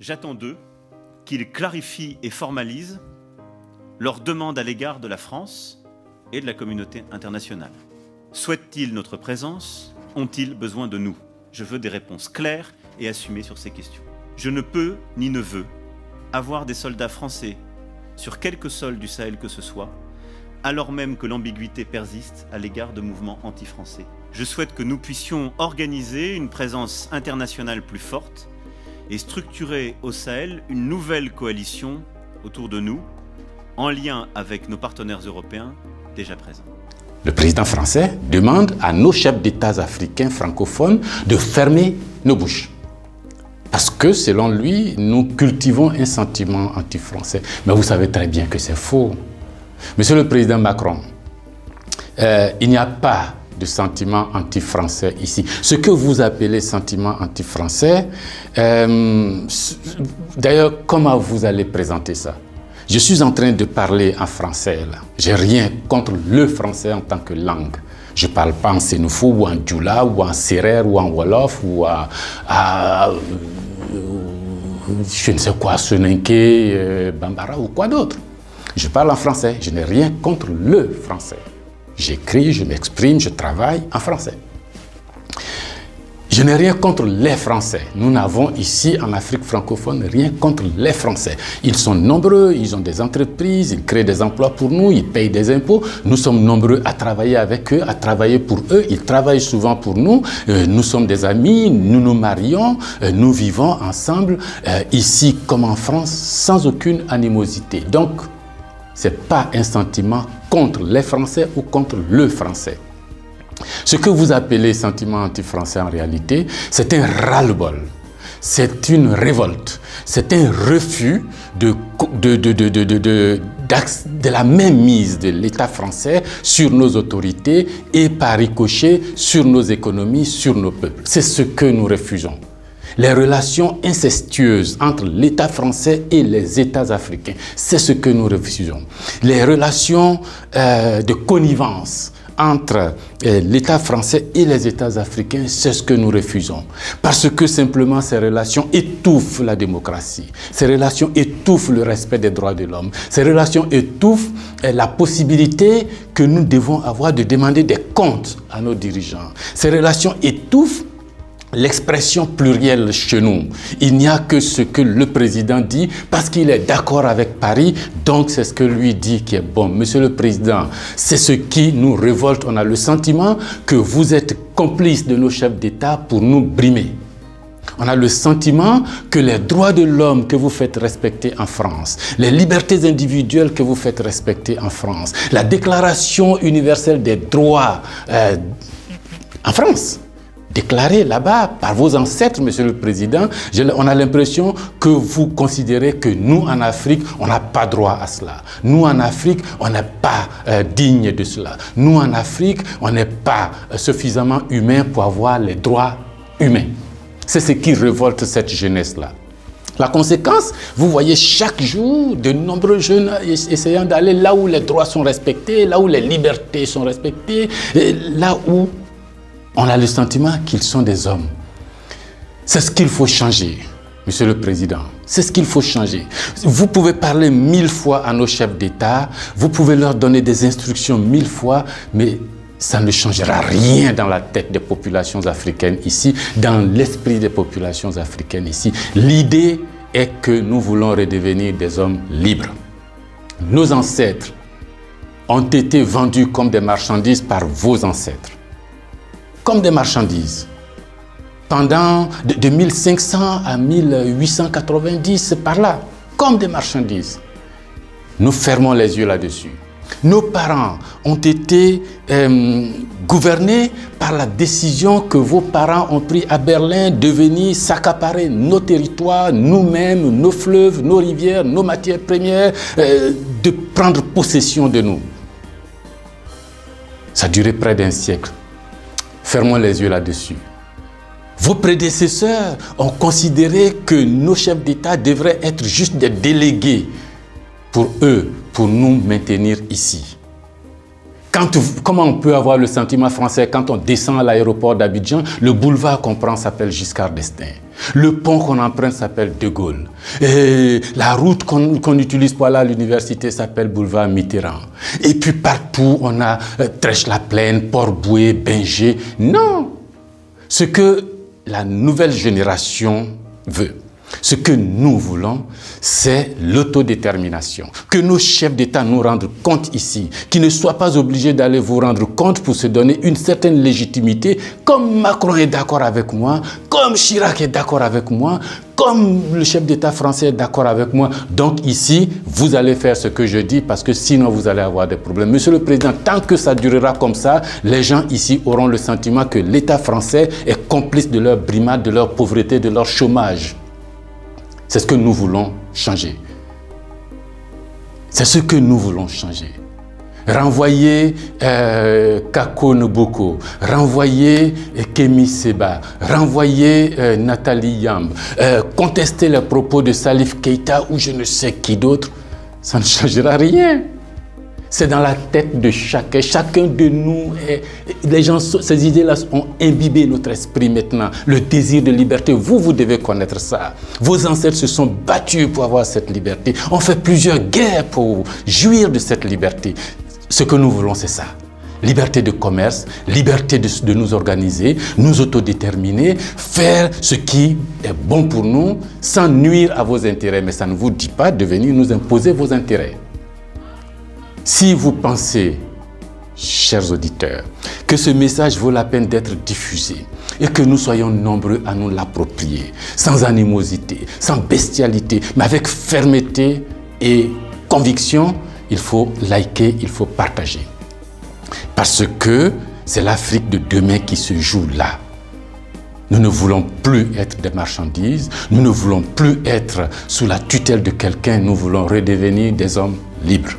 J'attends d'eux qu'ils clarifient et formalisent leurs demandes à l'égard de la France et de la communauté internationale. Souhaitent-ils notre présence? Ont-ils besoin de nous? Je veux des réponses claires et assumées sur ces questions. Je ne peux ni ne veux avoir des soldats français sur quelque sol du Sahel que ce soit, alors même que l'ambiguïté persiste à l'égard de mouvements anti-français. Je souhaite que nous puissions organiser une présence internationale plus forte et structurer au Sahel une nouvelle coalition autour de nous, en lien avec nos partenaires européens déjà présents. Le président français demande à nos chefs d'État africains francophones de fermer nos bouches. Parce que, selon lui, nous cultivons un sentiment anti-français. Mais vous savez très bien que c'est faux. Monsieur le Président Macron, euh, il n'y a pas de sentiment anti-français ici. Ce que vous appelez sentiment anti-français, euh, d'ailleurs, comment vous allez présenter ça? Je suis en train de parler en français là. J'ai rien contre le français en tant que langue. Je ne parle pas en sénoufou ou en djoula ou en serer ou en wolof ou à, je ne sais quoi, euh, Bambara ou quoi d'autre. Je parle en français, je n'ai rien contre le français. J'écris, je m'exprime, je travaille en français. Je n'ai rien contre les Français. Nous n'avons ici en Afrique francophone rien contre les Français. Ils sont nombreux, ils ont des entreprises, ils créent des emplois pour nous, ils payent des impôts. Nous sommes nombreux à travailler avec eux, à travailler pour eux. Ils travaillent souvent pour nous. Euh, nous sommes des amis, nous nous marions, euh, nous vivons ensemble euh, ici comme en France sans aucune animosité. Donc, ce n'est pas un sentiment contre les Français ou contre le Français. Ce que vous appelez sentiment anti-français en réalité, c'est un ras-le-bol. C'est une révolte. C'est un refus de, de, de, de, la même mise de l'État français sur nos autorités et par ricochet sur nos économies, sur nos peuples. C'est ce que nous refusons les relations incestueuses entre l'État français et les États africains. C'est ce que nous refusons. Les relations euh, de connivence entre euh, l'État français et les États africains, c'est ce que nous refusons. Parce que simplement ces relations étouffent la démocratie, ces relations étouffent le respect des droits de l'homme, ces relations étouffent euh, la possibilité que nous devons avoir de demander des comptes à nos dirigeants. Ces relations étouffent l'expression plurielle chez nous. Il n'y a que ce que le président dit parce qu'il est d'accord avec Paris, donc c'est ce que lui dit qui est bon. Monsieur le président, c'est ce qui nous révolte. On a le sentiment que vous êtes complice de nos chefs d'État pour nous brimer. On a le sentiment que les droits de l'homme que vous faites respecter en France, les libertés individuelles que vous faites respecter en France, la déclaration universelle des droits euh, en France, déclaré là-bas par vos ancêtres, Monsieur le Président, on a l'impression que vous considérez que nous, en Afrique, on n'a pas droit à cela. Nous, en Afrique, on n'est pas euh, digne de cela. Nous, en Afrique, on n'est pas euh, suffisamment humain pour avoir les droits humains. C'est ce qui révolte cette jeunesse-là. La conséquence, vous voyez chaque jour de nombreux jeunes essayant d'aller là où les droits sont respectés, là où les libertés sont respectées, là où on a le sentiment qu'ils sont des hommes. C'est ce qu'il faut changer, Monsieur le Président. C'est ce qu'il faut changer. Vous pouvez parler mille fois à nos chefs d'État, vous pouvez leur donner des instructions mille fois, mais ça ne changera rien dans la tête des populations africaines ici, dans l'esprit des populations africaines ici. L'idée est que nous voulons redevenir des hommes libres. Nos ancêtres ont été vendus comme des marchandises par vos ancêtres comme des marchandises. Pendant de, 1500 à 1890, par là, comme des marchandises. Nous fermons les yeux là-dessus. Nos parents ont été euh, gouvernés par la décision que vos parents ont prise à Berlin de venir s'accaparer nos territoires, nous-mêmes, nos fleuves, nos rivières, nos matières premières, euh, de prendre possession de nous. Ça a duré près d'un siècle. Fermons les yeux là-dessus. Vos prédécesseurs ont considéré que nos chefs d'État devraient être juste des délégués pour eux, pour nous maintenir ici. Comment on peut avoir le sentiment français quand on descend à l'aéroport d'Abidjan Le boulevard qu'on prend s'appelle Giscard d'Estaing. Le pont qu'on emprunte s'appelle De Gaulle. Et la route qu'on utilise pour aller à l'université s'appelle boulevard Mitterrand. Et puis partout, on a euh, Trèche-la-Plaine, Port-Boué, Binger. Non Ce que la nouvelle génération veut, ce que nous voulons, c'est l'autodétermination. Que nos chefs d'État nous rendent compte ici, qu'ils ne soient pas obligés d'aller vous rendre compte pour se donner une certaine légitimité, comme Macron est d'accord avec moi, comme Chirac est d'accord avec moi, comme le chef d'État français est d'accord avec moi. Donc ici, vous allez faire ce que je dis parce que sinon vous allez avoir des problèmes. Monsieur le Président, tant que ça durera comme ça, les gens ici auront le sentiment que l'État français est complice de leur brimade, de leur pauvreté, de leur chômage. C'est ce que nous voulons changer. C'est ce que nous voulons changer. Renvoyer euh, Kako Noboko, renvoyer euh, Kemi Seba, renvoyer euh, Nathalie euh, contester les propos de Salif Keita ou je ne sais qui d'autre, ça ne changera rien. C'est dans la tête de chacun. Chacun de nous, les gens, ces idées-là ont imbibé notre esprit maintenant. Le désir de liberté, vous, vous devez connaître ça. Vos ancêtres se sont battus pour avoir cette liberté. On fait plusieurs guerres pour jouir de cette liberté. Ce que nous voulons, c'est ça. Liberté de commerce, liberté de, de, nous organiser, nous autodéterminer, faire ce qui est bon pour nous sans nuire à vos intérêts. Mais ça ne vous dit pas de venir nous imposer vos intérêts. Si vous pensez, chers auditeurs, que ce message vaut la peine d'être diffusé et que nous soyons nombreux à nous l'approprier, sans animosité, sans bestialité, mais avec fermeté et conviction, il faut liker, il faut partager. Parce que c'est l'Afrique de demain qui se joue là. Nous ne voulons plus être des marchandises, nous ne voulons plus être sous la tutelle de quelqu'un, nous voulons redevenir des hommes libres.